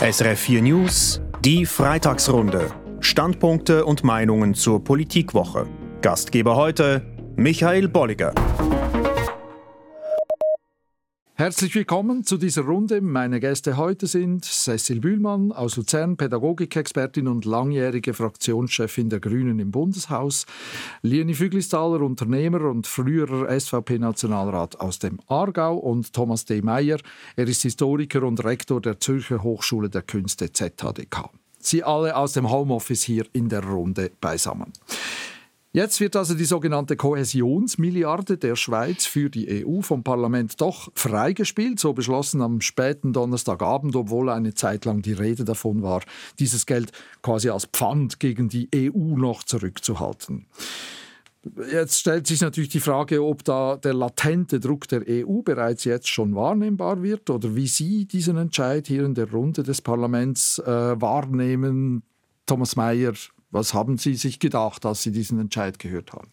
SRF 4 News, die Freitagsrunde. Standpunkte und Meinungen zur Politikwoche. Gastgeber heute Michael Bolliger. Herzlich willkommen zu dieser Runde. Meine Gäste heute sind Cecil Bühlmann aus Luzern, Pädagogikexpertin und langjährige Fraktionschefin der Grünen im Bundeshaus, Lieni Füglistaler, Unternehmer und früherer SVP-Nationalrat aus dem Aargau und Thomas D. Meyer. Er ist Historiker und Rektor der Zürcher Hochschule der Künste ZHDK. Sie alle aus dem Homeoffice hier in der Runde beisammen. Jetzt wird also die sogenannte Kohäsionsmilliarde der Schweiz für die EU vom Parlament doch freigespielt, so beschlossen am späten Donnerstagabend, obwohl eine Zeit lang die Rede davon war, dieses Geld quasi als Pfand gegen die EU noch zurückzuhalten. Jetzt stellt sich natürlich die Frage, ob da der latente Druck der EU bereits jetzt schon wahrnehmbar wird oder wie Sie diesen Entscheid hier in der Runde des Parlaments äh, wahrnehmen. Thomas Mayer, was haben Sie sich gedacht, als Sie diesen Entscheid gehört haben?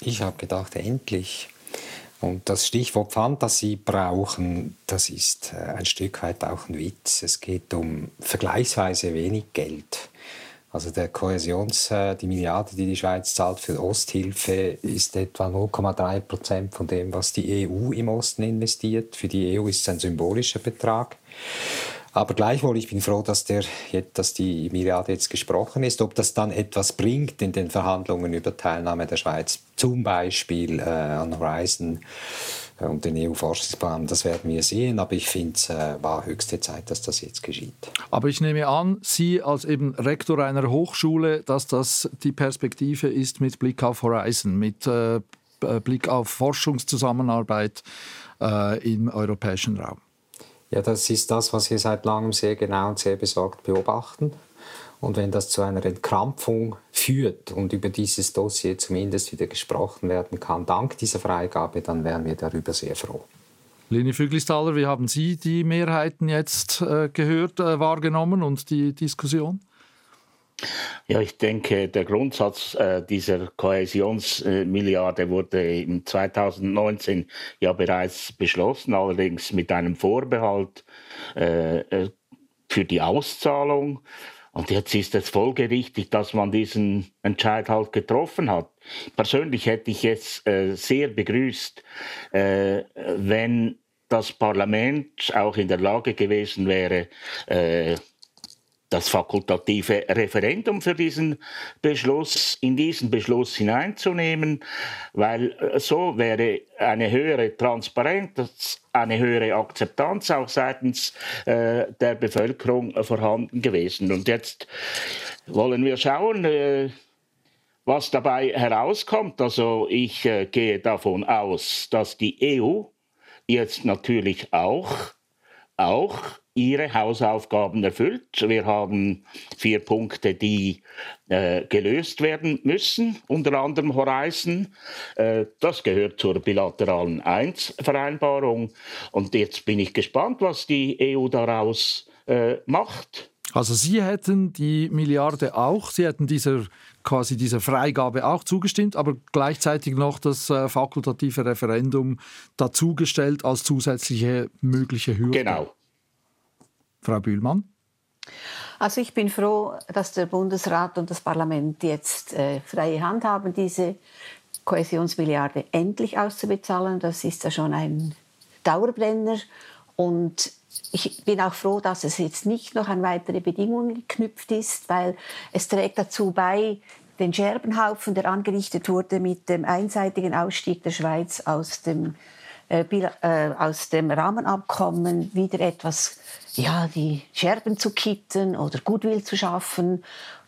Ich habe gedacht, endlich. Und das Stichwort Fantasie brauchen, das ist äh, ein Stück weit auch ein Witz. Es geht um vergleichsweise wenig Geld. Also der Kohäsions, äh, die Milliarde, die die Schweiz zahlt für Osthilfe, ist etwa 0,3 Prozent von dem, was die EU im Osten investiert. Für die EU ist es ein symbolischer Betrag. Aber gleichwohl, ich bin froh, dass, der, dass die Milliarde jetzt gesprochen ist. Ob das dann etwas bringt in den Verhandlungen über Teilnahme der Schweiz, zum Beispiel äh, an Horizon äh, und den EU-Forschungsprogramm, das werden wir sehen. Aber ich finde, es äh, war höchste Zeit, dass das jetzt geschieht. Aber ich nehme an, Sie als eben Rektor einer Hochschule, dass das die Perspektive ist mit Blick auf Horizon, mit äh, Blick auf Forschungszusammenarbeit äh, im europäischen Raum. Ja, das ist das, was wir seit langem sehr genau und sehr besorgt beobachten. Und wenn das zu einer Entkrampfung führt und über dieses Dossier zumindest wieder gesprochen werden kann, dank dieser Freigabe, dann wären wir darüber sehr froh. Leni Füglistaler, wie haben Sie die Mehrheiten jetzt äh, gehört, äh, wahrgenommen und die Diskussion? Ja, ich denke, der Grundsatz äh, dieser Kohäsionsmilliarde wurde im 2019 ja bereits beschlossen, allerdings mit einem Vorbehalt äh, äh, für die Auszahlung. Und jetzt ist es folgerichtig, dass man diesen Entscheid halt getroffen hat. Persönlich hätte ich es äh, sehr begrüßt, äh, wenn das Parlament auch in der Lage gewesen wäre, äh, das fakultative Referendum für diesen Beschluss, in diesen Beschluss hineinzunehmen, weil äh, so wäre eine höhere Transparenz, eine höhere Akzeptanz auch seitens äh, der Bevölkerung vorhanden gewesen. Und jetzt wollen wir schauen, äh, was dabei herauskommt. Also ich äh, gehe davon aus, dass die EU jetzt natürlich auch, auch ihre Hausaufgaben erfüllt. Wir haben vier Punkte, die äh, gelöst werden müssen, unter anderem Horizon. Äh, das gehört zur bilateralen Eins-Vereinbarung. Und jetzt bin ich gespannt, was die EU daraus äh, macht. Also Sie hätten die Milliarde auch, Sie hätten dieser quasi dieser Freigabe auch zugestimmt, aber gleichzeitig noch das äh, fakultative Referendum dazugestellt als zusätzliche mögliche Hürde. Genau, Frau Bühlmann? Also ich bin froh, dass der Bundesrat und das Parlament jetzt äh, freie Hand haben, diese Kohäsionsmilliarde endlich auszubezahlen. Das ist ja schon ein Dauerbrenner. Und ich bin auch froh, dass es jetzt nicht noch an weitere Bedingungen geknüpft ist, weil es trägt dazu bei, den Scherbenhaufen, der angerichtet wurde mit dem einseitigen Ausstieg der Schweiz aus dem, aus dem Rahmenabkommen, wieder etwas ja, die Scherben zu kitten oder Goodwill zu schaffen.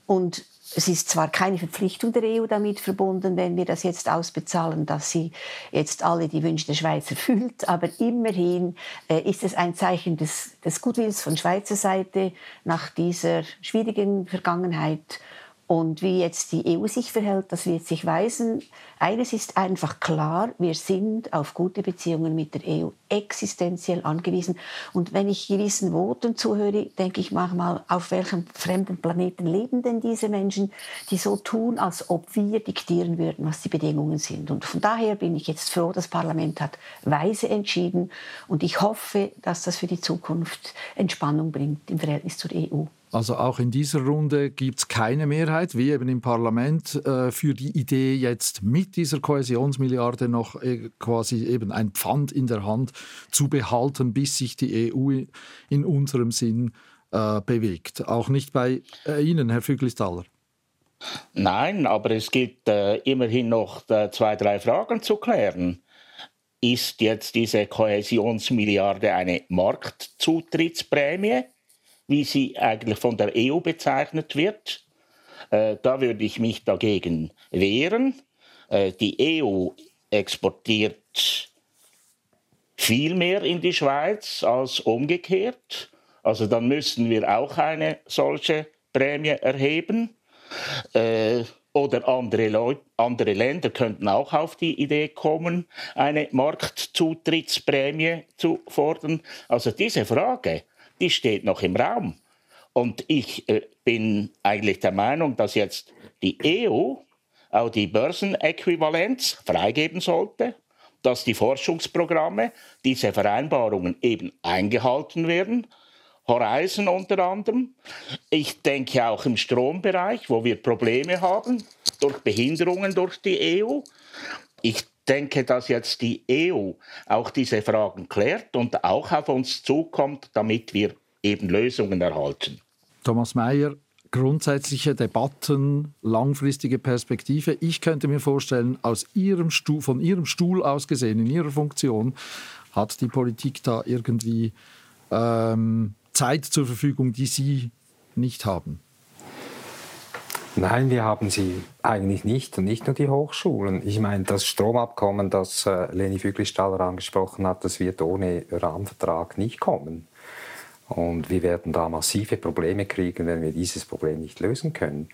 Und es ist zwar keine Verpflichtung der EU damit verbunden, wenn wir das jetzt ausbezahlen, dass sie jetzt alle die Wünsche der Schweiz erfüllt, aber immerhin äh, ist es ein Zeichen des, des Goodwills von Schweizer Seite nach dieser schwierigen Vergangenheit. Und wie jetzt die EU sich verhält, das wird sich weisen. Eines ist einfach klar, wir sind auf gute Beziehungen mit der EU existenziell angewiesen. Und wenn ich gewissen Worten zuhöre, denke ich manchmal, auf welchem fremden Planeten leben denn diese Menschen, die so tun, als ob wir diktieren würden, was die Bedingungen sind. Und von daher bin ich jetzt froh, das Parlament hat weise entschieden. Und ich hoffe, dass das für die Zukunft Entspannung bringt im Verhältnis zur EU. Also auch in dieser Runde gibt es keine Mehrheit, wie eben im Parlament, äh, für die Idee, jetzt mit dieser Kohäsionsmilliarde noch äh, quasi eben ein Pfand in der Hand zu behalten, bis sich die EU in unserem Sinn äh, bewegt. Auch nicht bei äh, Ihnen, Herr Füglistaller. Nein, aber es gibt äh, immerhin noch äh, zwei, drei Fragen zu klären. Ist jetzt diese Kohäsionsmilliarde eine Marktzutrittsprämie? Wie sie eigentlich von der EU bezeichnet wird. Äh, da würde ich mich dagegen wehren. Äh, die EU exportiert viel mehr in die Schweiz als umgekehrt. Also dann müssen wir auch eine solche Prämie erheben. Äh, oder andere, andere Länder könnten auch auf die Idee kommen, eine Marktzutrittsprämie zu fordern. Also diese Frage die steht noch im Raum. Und ich äh, bin eigentlich der Meinung, dass jetzt die EU auch die Börsenäquivalenz freigeben sollte, dass die Forschungsprogramme, diese Vereinbarungen eben eingehalten werden. Horizon unter anderem. Ich denke auch im Strombereich, wo wir Probleme haben durch Behinderungen durch die EU. Ich denke, dass jetzt die EU auch diese Fragen klärt und auch auf uns zukommt, damit wir eben Lösungen erhalten. Thomas Mayer, grundsätzliche Debatten, langfristige Perspektive. Ich könnte mir vorstellen, aus Ihrem Stuhl, von Ihrem Stuhl aus gesehen, in Ihrer Funktion, hat die Politik da irgendwie ähm, Zeit zur Verfügung, die Sie nicht haben. Nein, wir haben sie eigentlich nicht und nicht nur die Hochschulen. Ich meine, das Stromabkommen, das äh, Leni Füglistaller angesprochen hat, das wird ohne Rahmenvertrag nicht kommen. Und wir werden da massive Probleme kriegen, wenn wir dieses Problem nicht lösen können.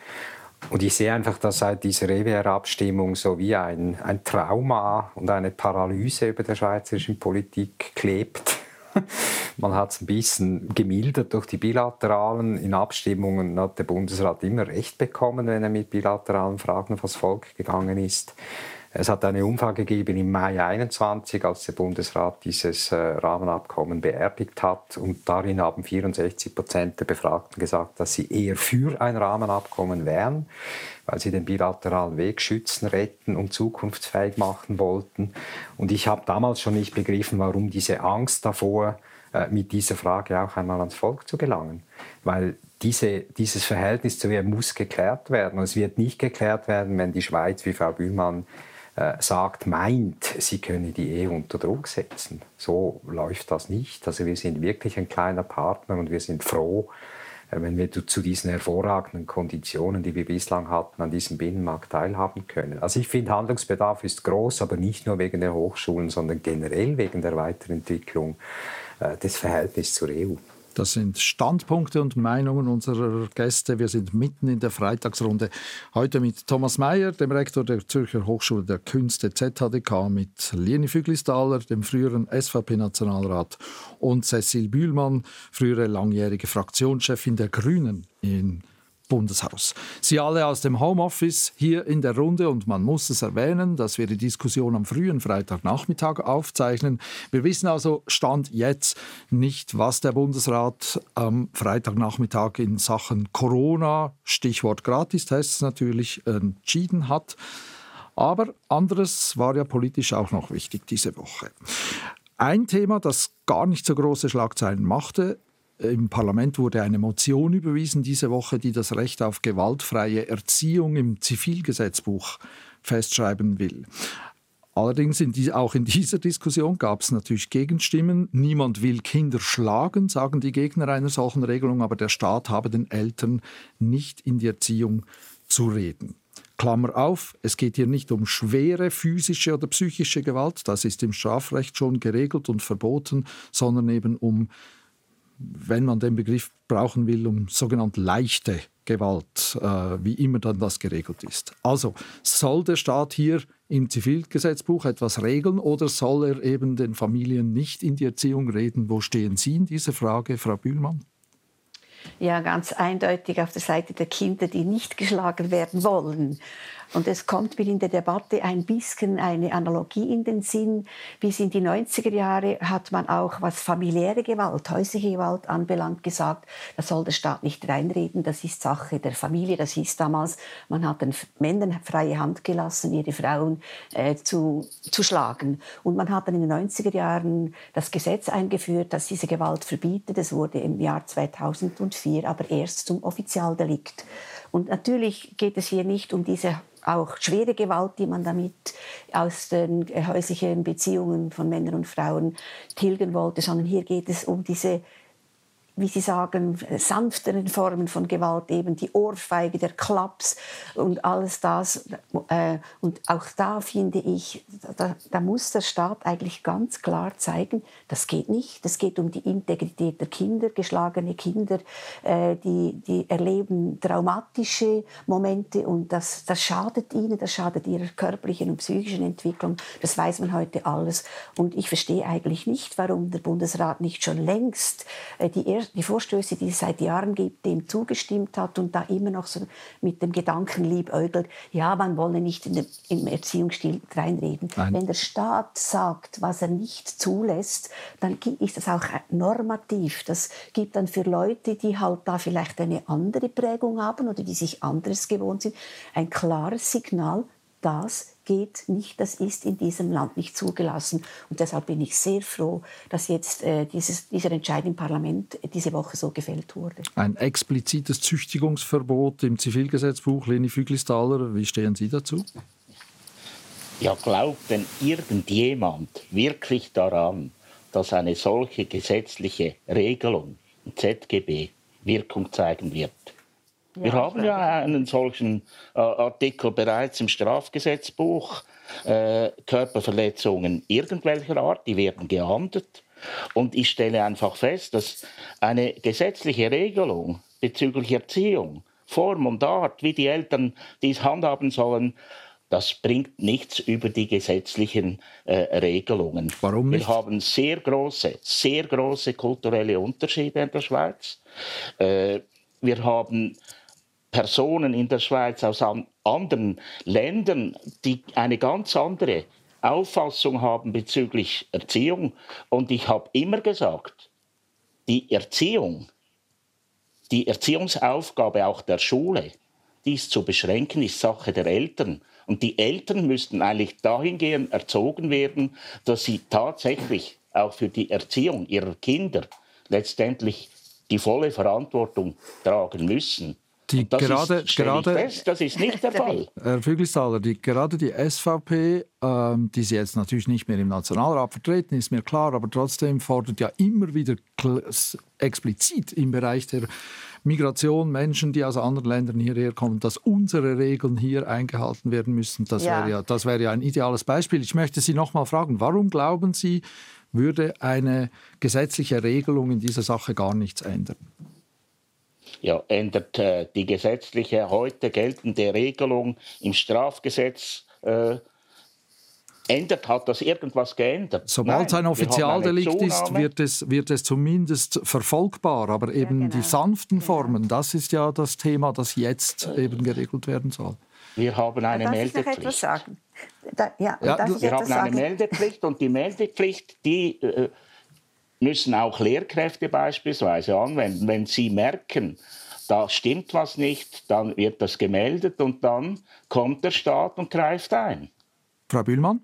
Und ich sehe einfach, dass seit dieser EWR-Abstimmung so wie ein, ein Trauma und eine Paralyse über der schweizerischen Politik klebt. Man hat es ein bisschen gemildert durch die bilateralen. In Abstimmungen hat der Bundesrat immer Recht bekommen, wenn er mit bilateralen Fragen vors Volk gegangen ist. Es hat eine Umfrage gegeben im Mai 21, als der Bundesrat dieses äh, Rahmenabkommen beerdigt hat. Und darin haben 64 Prozent der Befragten gesagt, dass sie eher für ein Rahmenabkommen wären, weil sie den bilateralen Weg schützen, retten und zukunftsfähig machen wollten. Und ich habe damals schon nicht begriffen, warum diese Angst davor, äh, mit dieser Frage auch einmal ans Volk zu gelangen. Weil diese, dieses Verhältnis zu ihr muss geklärt werden. Und es wird nicht geklärt werden, wenn die Schweiz, wie Frau Bühlmann äh, sagt, meint, sie könne die EU unter Druck setzen. So läuft das nicht. Also wir sind wirklich ein kleiner Partner und wir sind froh, äh, wenn wir zu diesen hervorragenden Konditionen, die wir bislang hatten, an diesem Binnenmarkt teilhaben können. Also ich finde, Handlungsbedarf ist groß, aber nicht nur wegen der Hochschulen, sondern generell wegen der Weiterentwicklung äh, des Verhältnisses zur EU. Das sind Standpunkte und Meinungen unserer Gäste. Wir sind mitten in der Freitagsrunde. Heute mit Thomas Mayer, dem Rektor der Zürcher Hochschule der Künste ZHDK, mit Leni Füglistaller, dem früheren SVP-Nationalrat, und Cecil Bühlmann, frühere langjährige Fraktionschefin der Grünen in Bundeshaus. Sie alle aus dem Homeoffice hier in der Runde und man muss es erwähnen, dass wir die Diskussion am frühen Freitagnachmittag aufzeichnen. Wir wissen also Stand jetzt nicht, was der Bundesrat am Freitagnachmittag in Sachen Corona, Stichwort Gratistests natürlich, entschieden hat. Aber anderes war ja politisch auch noch wichtig diese Woche. Ein Thema, das gar nicht so große Schlagzeilen machte, im Parlament wurde eine Motion überwiesen diese Woche, die das Recht auf gewaltfreie Erziehung im Zivilgesetzbuch festschreiben will. Allerdings in die, auch in dieser Diskussion gab es natürlich Gegenstimmen. Niemand will Kinder schlagen, sagen die Gegner einer solchen Regelung, aber der Staat habe den Eltern nicht in die Erziehung zu reden. Klammer auf, es geht hier nicht um schwere physische oder psychische Gewalt, das ist im Strafrecht schon geregelt und verboten, sondern eben um wenn man den Begriff brauchen will, um sogenannte leichte Gewalt, äh, wie immer dann das geregelt ist. Also soll der Staat hier im Zivilgesetzbuch etwas regeln oder soll er eben den Familien nicht in die Erziehung reden? Wo stehen Sie in dieser Frage, Frau Bühlmann? Ja, ganz eindeutig auf der Seite der Kinder, die nicht geschlagen werden wollen. Und es kommt mir in der Debatte ein bisschen eine Analogie in den Sinn. Bis in die 90er Jahre hat man auch, was familiäre Gewalt, häusliche Gewalt anbelangt, gesagt, da soll der Staat nicht reinreden, das ist Sache der Familie. Das hieß damals, man hat den Männern freie Hand gelassen, ihre Frauen äh, zu, zu schlagen. Und man hat dann in den 90er Jahren das Gesetz eingeführt, das diese Gewalt verbietet. Das wurde im Jahr 2004 aber erst zum Offizialdelikt. Und natürlich geht es hier nicht um diese auch schwere Gewalt, die man damit aus den häuslichen Beziehungen von Männern und Frauen tilgen wollte, sondern hier geht es um diese wie Sie sagen, sanfteren Formen von Gewalt, eben die Ohrfeige, der Klaps und alles das. Äh, und auch da finde ich, da, da, muss der Staat eigentlich ganz klar zeigen, das geht nicht. Es geht um die Integrität der Kinder, geschlagene Kinder, äh, die, die erleben traumatische Momente und das, das schadet ihnen, das schadet ihrer körperlichen und psychischen Entwicklung. Das weiß man heute alles. Und ich verstehe eigentlich nicht, warum der Bundesrat nicht schon längst äh, die erste die Vorstöße, die es seit Jahren gibt, dem zugestimmt hat und da immer noch so mit dem Gedanken liebäugelt, ja, man wolle nicht in den, im Erziehungsstil reinreden. Nein. Wenn der Staat sagt, was er nicht zulässt, dann ist das auch normativ. Das gibt dann für Leute, die halt da vielleicht eine andere Prägung haben oder die sich anderes gewohnt sind, ein klares Signal, das geht nicht, das ist in diesem Land nicht zugelassen. Und deshalb bin ich sehr froh, dass jetzt äh, dieses, dieser Entscheid im Parlament diese Woche so gefällt wurde. Ein explizites Züchtigungsverbot im Zivilgesetzbuch. Leni Füglistaler, wie stehen Sie dazu? Ja, glaubt denn irgendjemand wirklich daran, dass eine solche gesetzliche Regelung im ZGB Wirkung zeigen wird? Wir haben ja einen solchen äh, Artikel bereits im Strafgesetzbuch. Äh, Körperverletzungen irgendwelcher Art, die werden geahndet. Und ich stelle einfach fest, dass eine gesetzliche Regelung bezüglich Erziehung, Form und Art, wie die Eltern dies handhaben sollen, das bringt nichts über die gesetzlichen äh, Regelungen. Warum nicht? Wir haben sehr große, sehr große kulturelle Unterschiede in der Schweiz. Äh, wir haben Personen in der Schweiz aus anderen Ländern, die eine ganz andere Auffassung haben bezüglich Erziehung. Und ich habe immer gesagt, die Erziehung, die Erziehungsaufgabe auch der Schule, dies zu beschränken, ist Sache der Eltern. Und die Eltern müssten eigentlich dahingehend erzogen werden, dass sie tatsächlich auch für die Erziehung ihrer Kinder letztendlich die volle Verantwortung tragen müssen. Die das gerade, ist, gerade, fest, das ist nicht der Fall. Herr Füglistaler, die, gerade die SVP, ähm, die sie jetzt natürlich nicht mehr im Nationalrat vertreten, ist mir klar, aber trotzdem fordert ja immer wieder explizit im Bereich der Migration Menschen, die aus anderen Ländern hierher kommen, dass unsere Regeln hier eingehalten werden müssen. Das ja. wäre ja, das wäre ja ein ideales Beispiel. Ich möchte Sie noch mal fragen, warum glauben Sie, würde eine gesetzliche Regelung in dieser Sache gar nichts ändern? Ja, ändert äh, die gesetzliche heute geltende Regelung im Strafgesetz äh, ändert, hat das irgendwas geändert? Sobald es ein Offizialdelikt ist, wird es, wird es zumindest verfolgbar. Aber eben ja, genau. die sanften Formen, das ist ja das Thema, das jetzt eben geregelt werden soll. Wir haben eine Meldepflicht. Da, ja, ja, wir haben eine Meldepflicht und die Meldepflicht, die äh, müssen auch Lehrkräfte beispielsweise anwenden. Wenn sie merken, da stimmt was nicht, dann wird das gemeldet und dann kommt der Staat und greift ein. Frau Bühlmann?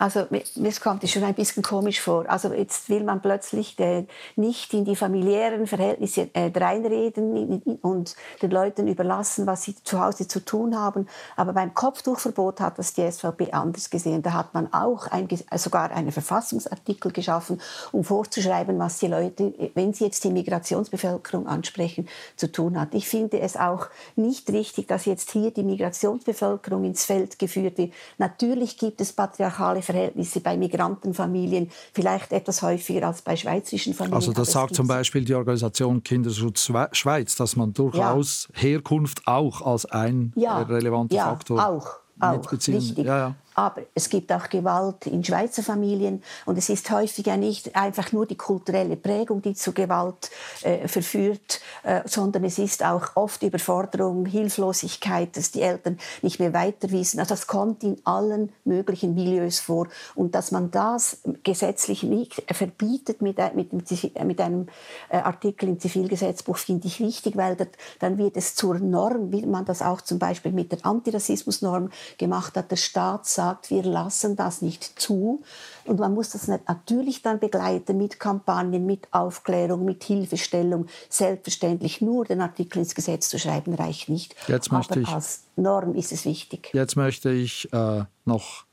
Also mir kommt es schon ein bisschen komisch vor. Also jetzt will man plötzlich äh, nicht in die familiären Verhältnisse äh, reinreden und den Leuten überlassen, was sie zu Hause zu tun haben. Aber beim Kopftuchverbot hat das die SVP anders gesehen. Da hat man auch ein, sogar einen Verfassungsartikel geschaffen, um vorzuschreiben, was die Leute, wenn sie jetzt die Migrationsbevölkerung ansprechen, zu tun hat. Ich finde es auch nicht richtig, dass jetzt hier die Migrationsbevölkerung ins Feld geführt wird. Natürlich gibt es patriarchale Gewaltverhältnisse bei Migrantenfamilien vielleicht etwas häufiger als bei schweizerischen Familien. Also das sagt zum Beispiel die Organisation Kinderschutz Schweiz, dass man durchaus ja. Herkunft auch als ein ja, relevanter ja, Faktor auch, auch, richtig. Ja, ja. Aber es gibt auch Gewalt in Schweizer Familien und es ist häufig ja nicht einfach nur die kulturelle Prägung, die zu Gewalt äh, verführt, äh, sondern es ist auch oft Überforderung, Hilflosigkeit, dass die Eltern nicht mehr weiterwissen. Also das kommt in allen möglichen Milieus vor und dass man das gesetzlich nicht verbietet mit, mit, mit einem äh, Artikel im Zivilgesetzbuch, finde ich wichtig, weil das, dann wird es zur Norm, wie man das auch zum Beispiel mit der Antirassismusnorm gemacht hat. Der Staat sagt, wir lassen das nicht zu. Und man muss das natürlich dann begleiten mit Kampagnen, mit Aufklärung, mit Hilfestellung. Selbstverständlich nur den Artikel ins Gesetz zu schreiben reicht nicht. Jetzt möchte Aber ich, als Norm ist es wichtig. Jetzt möchte ich äh, noch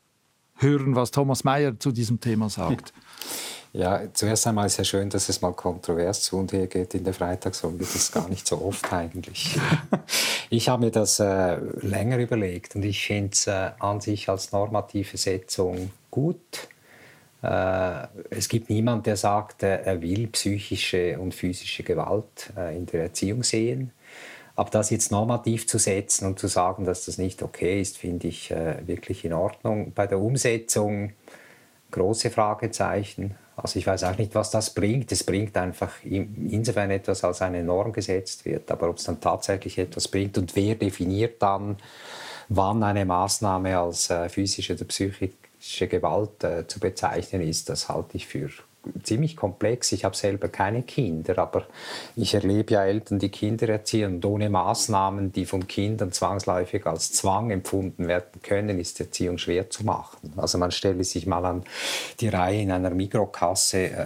hören, was Thomas Mayer zu diesem Thema sagt. Ja, zuerst einmal ist ja schön, dass es mal kontrovers zu und her geht in der Freitagsrunde. Das ist gar nicht so oft eigentlich. ich habe mir das äh, länger überlegt und ich finde es äh, an sich als normative Setzung gut. Äh, es gibt niemanden, der sagt, äh, er will psychische und physische Gewalt äh, in der Erziehung sehen. Aber das jetzt normativ zu setzen und zu sagen, dass das nicht okay ist, finde ich äh, wirklich in Ordnung. Bei der Umsetzung große Fragezeichen. Also ich weiß auch nicht, was das bringt. Es bringt einfach insofern etwas, als eine Norm gesetzt wird. Aber ob es dann tatsächlich etwas bringt und wer definiert dann, wann eine Maßnahme als äh, physische oder psychische Gewalt äh, zu bezeichnen ist, das halte ich für ziemlich komplex. Ich habe selber keine Kinder, aber ich erlebe ja Eltern, die Kinder erziehen und ohne Maßnahmen, die von Kindern zwangsläufig als Zwang empfunden werden können, ist Erziehung schwer zu machen. Also man stelle sich mal an die Reihe in einer Mikrokasse äh,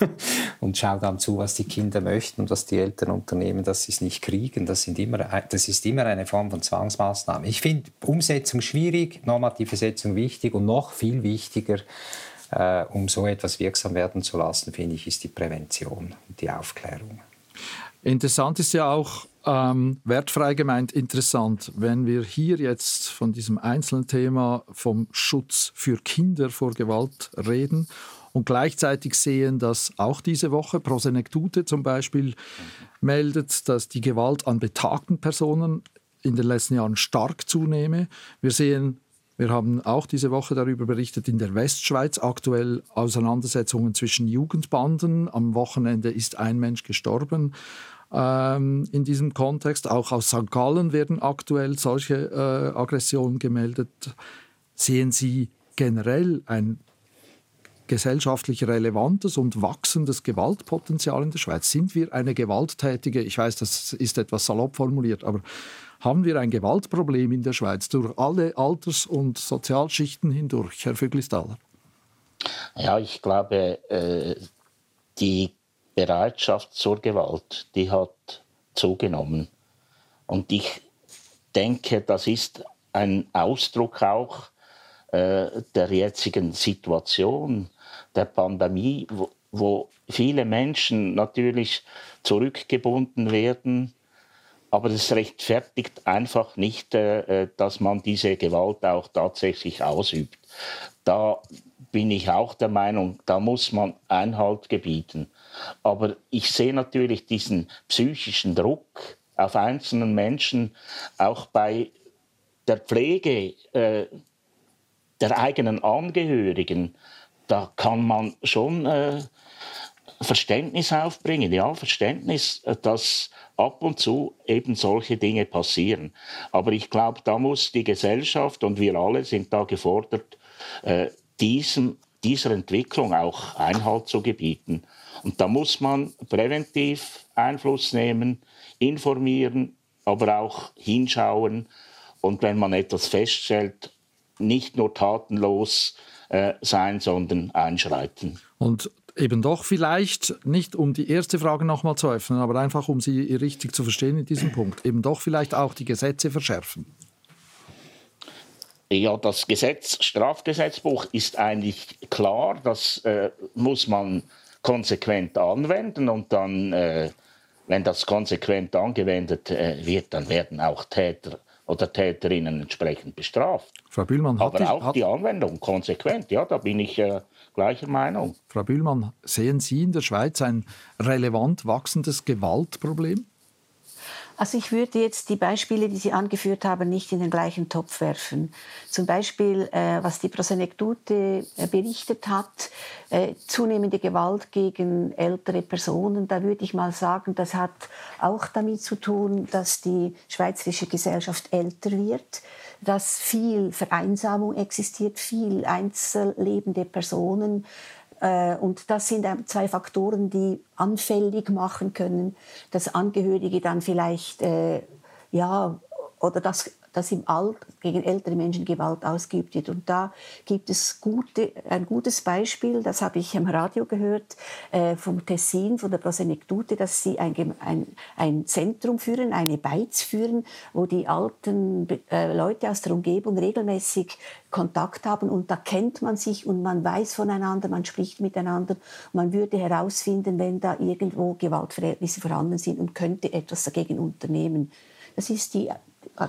und schaut dann zu, was die Kinder möchten und was die Eltern unternehmen, dass sie es nicht kriegen. Das, sind immer, das ist immer eine Form von Zwangsmaßnahme. Ich finde Umsetzung schwierig, normative Setzung wichtig und noch viel wichtiger, äh, um so etwas wirksam werden zu lassen, finde ich, ist die Prävention und die Aufklärung. Interessant ist ja auch, ähm, wertfrei gemeint interessant, wenn wir hier jetzt von diesem einzelnen Thema vom Schutz für Kinder vor Gewalt reden und gleichzeitig sehen, dass auch diese Woche Prosenektute zum Beispiel meldet, dass die Gewalt an betagten Personen in den letzten Jahren stark zunehme. Wir sehen wir haben auch diese Woche darüber berichtet, in der Westschweiz aktuell Auseinandersetzungen zwischen Jugendbanden. Am Wochenende ist ein Mensch gestorben ähm, in diesem Kontext. Auch aus St. Gallen werden aktuell solche äh, Aggressionen gemeldet. Sehen Sie generell ein gesellschaftlich relevantes und wachsendes Gewaltpotenzial in der Schweiz? Sind wir eine gewalttätige, ich weiß, das ist etwas salopp formuliert, aber haben wir ein Gewaltproblem in der Schweiz durch alle Alters- und Sozialschichten hindurch, Herr Füglistaller? Ja, ich glaube, äh, die Bereitschaft zur Gewalt, die hat zugenommen. Und ich denke, das ist ein Ausdruck auch äh, der jetzigen Situation, der Pandemie, wo, wo viele Menschen natürlich zurückgebunden werden aber es rechtfertigt einfach nicht, äh, äh, dass man diese Gewalt auch tatsächlich ausübt. Da bin ich auch der Meinung, da muss man Einhalt gebieten. Aber ich sehe natürlich diesen psychischen Druck auf einzelnen Menschen, auch bei der Pflege äh, der eigenen Angehörigen. Da kann man schon äh, Verständnis aufbringen, ja, Verständnis, äh, dass ab und zu eben solche Dinge passieren. Aber ich glaube, da muss die Gesellschaft und wir alle sind da gefordert, äh, diesem, dieser Entwicklung auch Einhalt zu gebieten. Und da muss man präventiv Einfluss nehmen, informieren, aber auch hinschauen und wenn man etwas feststellt, nicht nur tatenlos äh, sein, sondern einschreiten. Und eben doch vielleicht, nicht um die erste Frage nochmal zu öffnen, aber einfach um sie richtig zu verstehen in diesem Punkt, eben doch vielleicht auch die Gesetze verschärfen. Ja, das Gesetz, Strafgesetzbuch ist eigentlich klar, das äh, muss man konsequent anwenden und dann, äh, wenn das konsequent angewendet äh, wird, dann werden auch Täter oder Täterinnen entsprechend bestraft. Frau Bühlmann, hat Aber auch hat die Anwendung konsequent, ja, da bin ich äh, gleicher Meinung. Frau Bühlmann, sehen Sie in der Schweiz ein relevant wachsendes Gewaltproblem? Also ich würde jetzt die Beispiele, die Sie angeführt haben, nicht in den gleichen Topf werfen. Zum Beispiel, äh, was die Prosenektute äh, berichtet hat, äh, zunehmende Gewalt gegen ältere Personen, da würde ich mal sagen, das hat auch damit zu tun, dass die schweizerische Gesellschaft älter wird, dass viel Vereinsamung existiert, viel einzellebende Personen, und das sind zwei Faktoren, die anfällig machen können, dass Angehörige dann vielleicht, äh, ja, oder das dass im Alter gegen ältere Menschen Gewalt ausgeübt wird. Und da gibt es gute, ein gutes Beispiel, das habe ich im Radio gehört, äh, vom Tessin, von der Prosenektute, dass sie ein, ein, ein Zentrum führen, eine Beiz führen, wo die alten äh, Leute aus der Umgebung regelmäßig Kontakt haben und da kennt man sich und man weiß voneinander, man spricht miteinander. Man würde herausfinden, wenn da irgendwo Gewaltverhältnisse vorhanden sind und könnte etwas dagegen unternehmen. Das ist die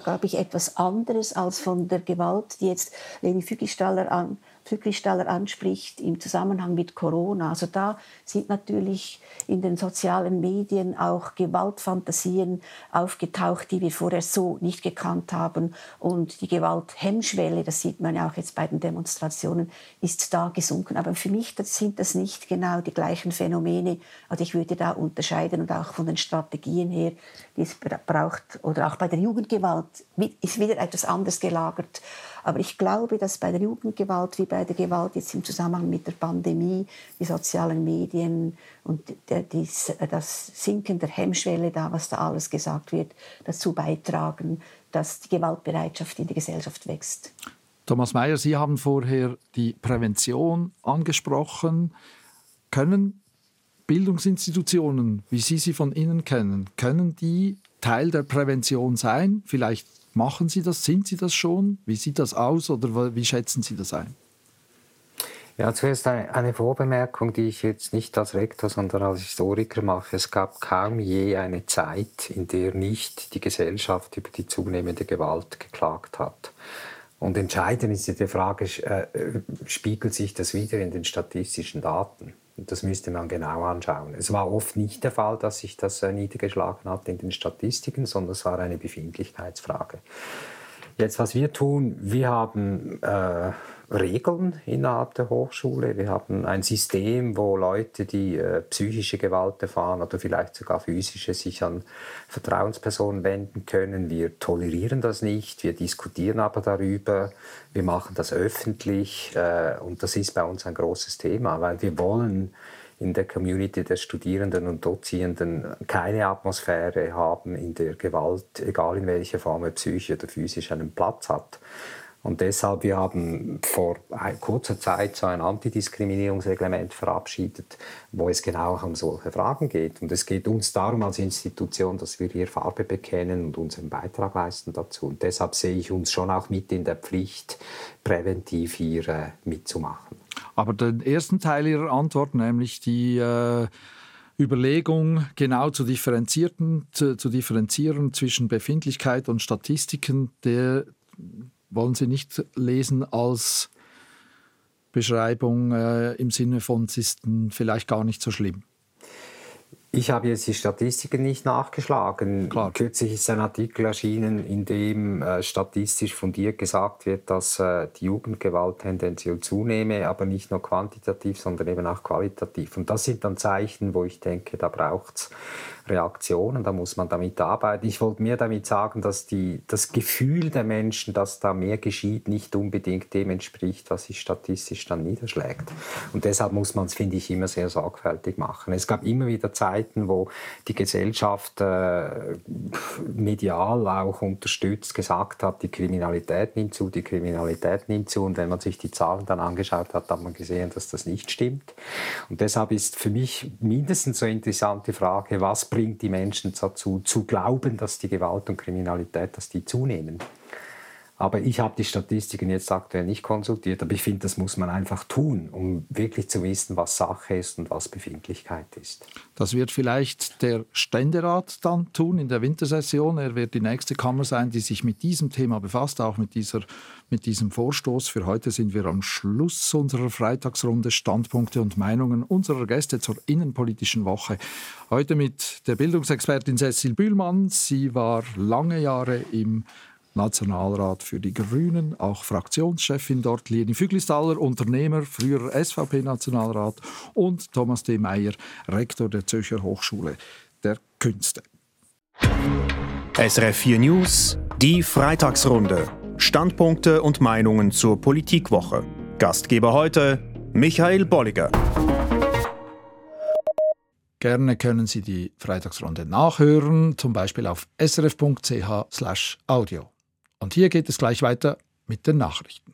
glaube ich, etwas anderes als von der Gewalt, die jetzt Leni Fügistaller an, Fügistaller anspricht im Zusammenhang mit Corona. Also da sind natürlich in den sozialen Medien auch Gewaltfantasien aufgetaucht, die wir vorher so nicht gekannt haben. Und die Gewalthemmschwelle, das sieht man ja auch jetzt bei den Demonstrationen, ist da gesunken. Aber für mich das sind das nicht genau die gleichen Phänomene. Also ich würde da unterscheiden und auch von den Strategien her, die es braucht, oder auch bei der Jugendgewalt ist wieder etwas anders gelagert. Aber ich glaube, dass bei der Jugendgewalt wie bei der Gewalt jetzt im Zusammenhang mit der Pandemie, die sozialen Medien und das Sinken der Hemmschwelle da, was da alles gesagt wird, dazu beitragen, dass die Gewaltbereitschaft in der Gesellschaft wächst. Thomas Mayer, Sie haben vorher die Prävention angesprochen. Können Bildungsinstitutionen, wie Sie sie von innen kennen, können die Teil der Prävention sein? Vielleicht Machen Sie das? Sind Sie das schon? Wie sieht das aus oder wie schätzen Sie das ein? Ja, zuerst eine Vorbemerkung, die ich jetzt nicht als Rektor, sondern als Historiker mache. Es gab kaum je eine Zeit, in der nicht die Gesellschaft über die zunehmende Gewalt geklagt hat. Und entscheidend ist die Frage, äh, spiegelt sich das wieder in den statistischen Daten? Das müsste man genau anschauen. Es war oft nicht der Fall, dass sich das äh, niedergeschlagen hat in den Statistiken, sondern es war eine Befindlichkeitsfrage. Jetzt, was wir tun, wir haben äh, Regeln innerhalb der Hochschule. Wir haben ein System, wo Leute, die äh, psychische Gewalt erfahren oder vielleicht sogar physische, sich an Vertrauenspersonen wenden können. Wir tolerieren das nicht, wir diskutieren aber darüber, wir machen das öffentlich äh, und das ist bei uns ein großes Thema, weil wir wollen in der Community der Studierenden und Dozierenden keine Atmosphäre haben, in der Gewalt, egal in welcher Form, psychisch oder physisch, einen Platz hat. Und deshalb, wir haben vor kurzer Zeit so ein Antidiskriminierungsreglement verabschiedet, wo es genau um solche Fragen geht. Und es geht uns darum als Institution, dass wir hier Farbe bekennen und unseren Beitrag leisten dazu. Und deshalb sehe ich uns schon auch mit in der Pflicht, präventiv hier äh, mitzumachen. Aber den ersten Teil Ihrer Antwort, nämlich die äh Überlegung, genau zu, differenzierten, zu, zu, differenzieren zwischen Befindlichkeit und Statistiken, der, wollen Sie nicht lesen als Beschreibung äh, im Sinne von, es ist vielleicht gar nicht so schlimm. Ich habe jetzt die Statistiken nicht nachgeschlagen. Klar. Kürzlich ist ein Artikel erschienen, in dem äh, statistisch fundiert gesagt wird, dass äh, die Jugendgewalt tendenziell zunehme, aber nicht nur quantitativ, sondern eben auch qualitativ. Und das sind dann Zeichen, wo ich denke, da braucht es Reaktionen, da muss man damit arbeiten. Ich wollte mir damit sagen, dass die, das Gefühl der Menschen, dass da mehr geschieht, nicht unbedingt dem entspricht, was sich statistisch dann niederschlägt. Und deshalb muss man es, finde ich, immer sehr sorgfältig machen. Es gab immer wieder Zeiten, wo die Gesellschaft äh, medial auch unterstützt gesagt hat, die Kriminalität nimmt zu, die Kriminalität nimmt zu. Und wenn man sich die Zahlen dann angeschaut hat, hat man gesehen, dass das nicht stimmt. Und deshalb ist für mich mindestens so interessant die Frage, was bringt die Menschen dazu, zu glauben, dass die Gewalt und Kriminalität, dass die zunehmen. Aber ich habe die Statistiken jetzt aktuell nicht konsultiert, aber ich finde, das muss man einfach tun, um wirklich zu wissen, was Sache ist und was Befindlichkeit ist. Das wird vielleicht der Ständerat dann tun in der Wintersession. Er wird die nächste Kammer sein, die sich mit diesem Thema befasst, auch mit, dieser, mit diesem Vorstoß. Für heute sind wir am Schluss unserer Freitagsrunde Standpunkte und Meinungen unserer Gäste zur innenpolitischen Woche. Heute mit der Bildungsexpertin Cecil Bühlmann. Sie war lange Jahre im Nationalrat für die Grünen, auch Fraktionschefin dort, Leni Füglistaller, Unternehmer, früherer SVP-Nationalrat und Thomas D. Meyer, Rektor der Zürcher Hochschule der Künste. SRF 4 News, die Freitagsrunde. Standpunkte und Meinungen zur Politikwoche. Gastgeber heute Michael Bolliger. Gerne können Sie die Freitagsrunde nachhören, zum Beispiel auf srf.ch/audio. Und hier geht es gleich weiter mit den Nachrichten.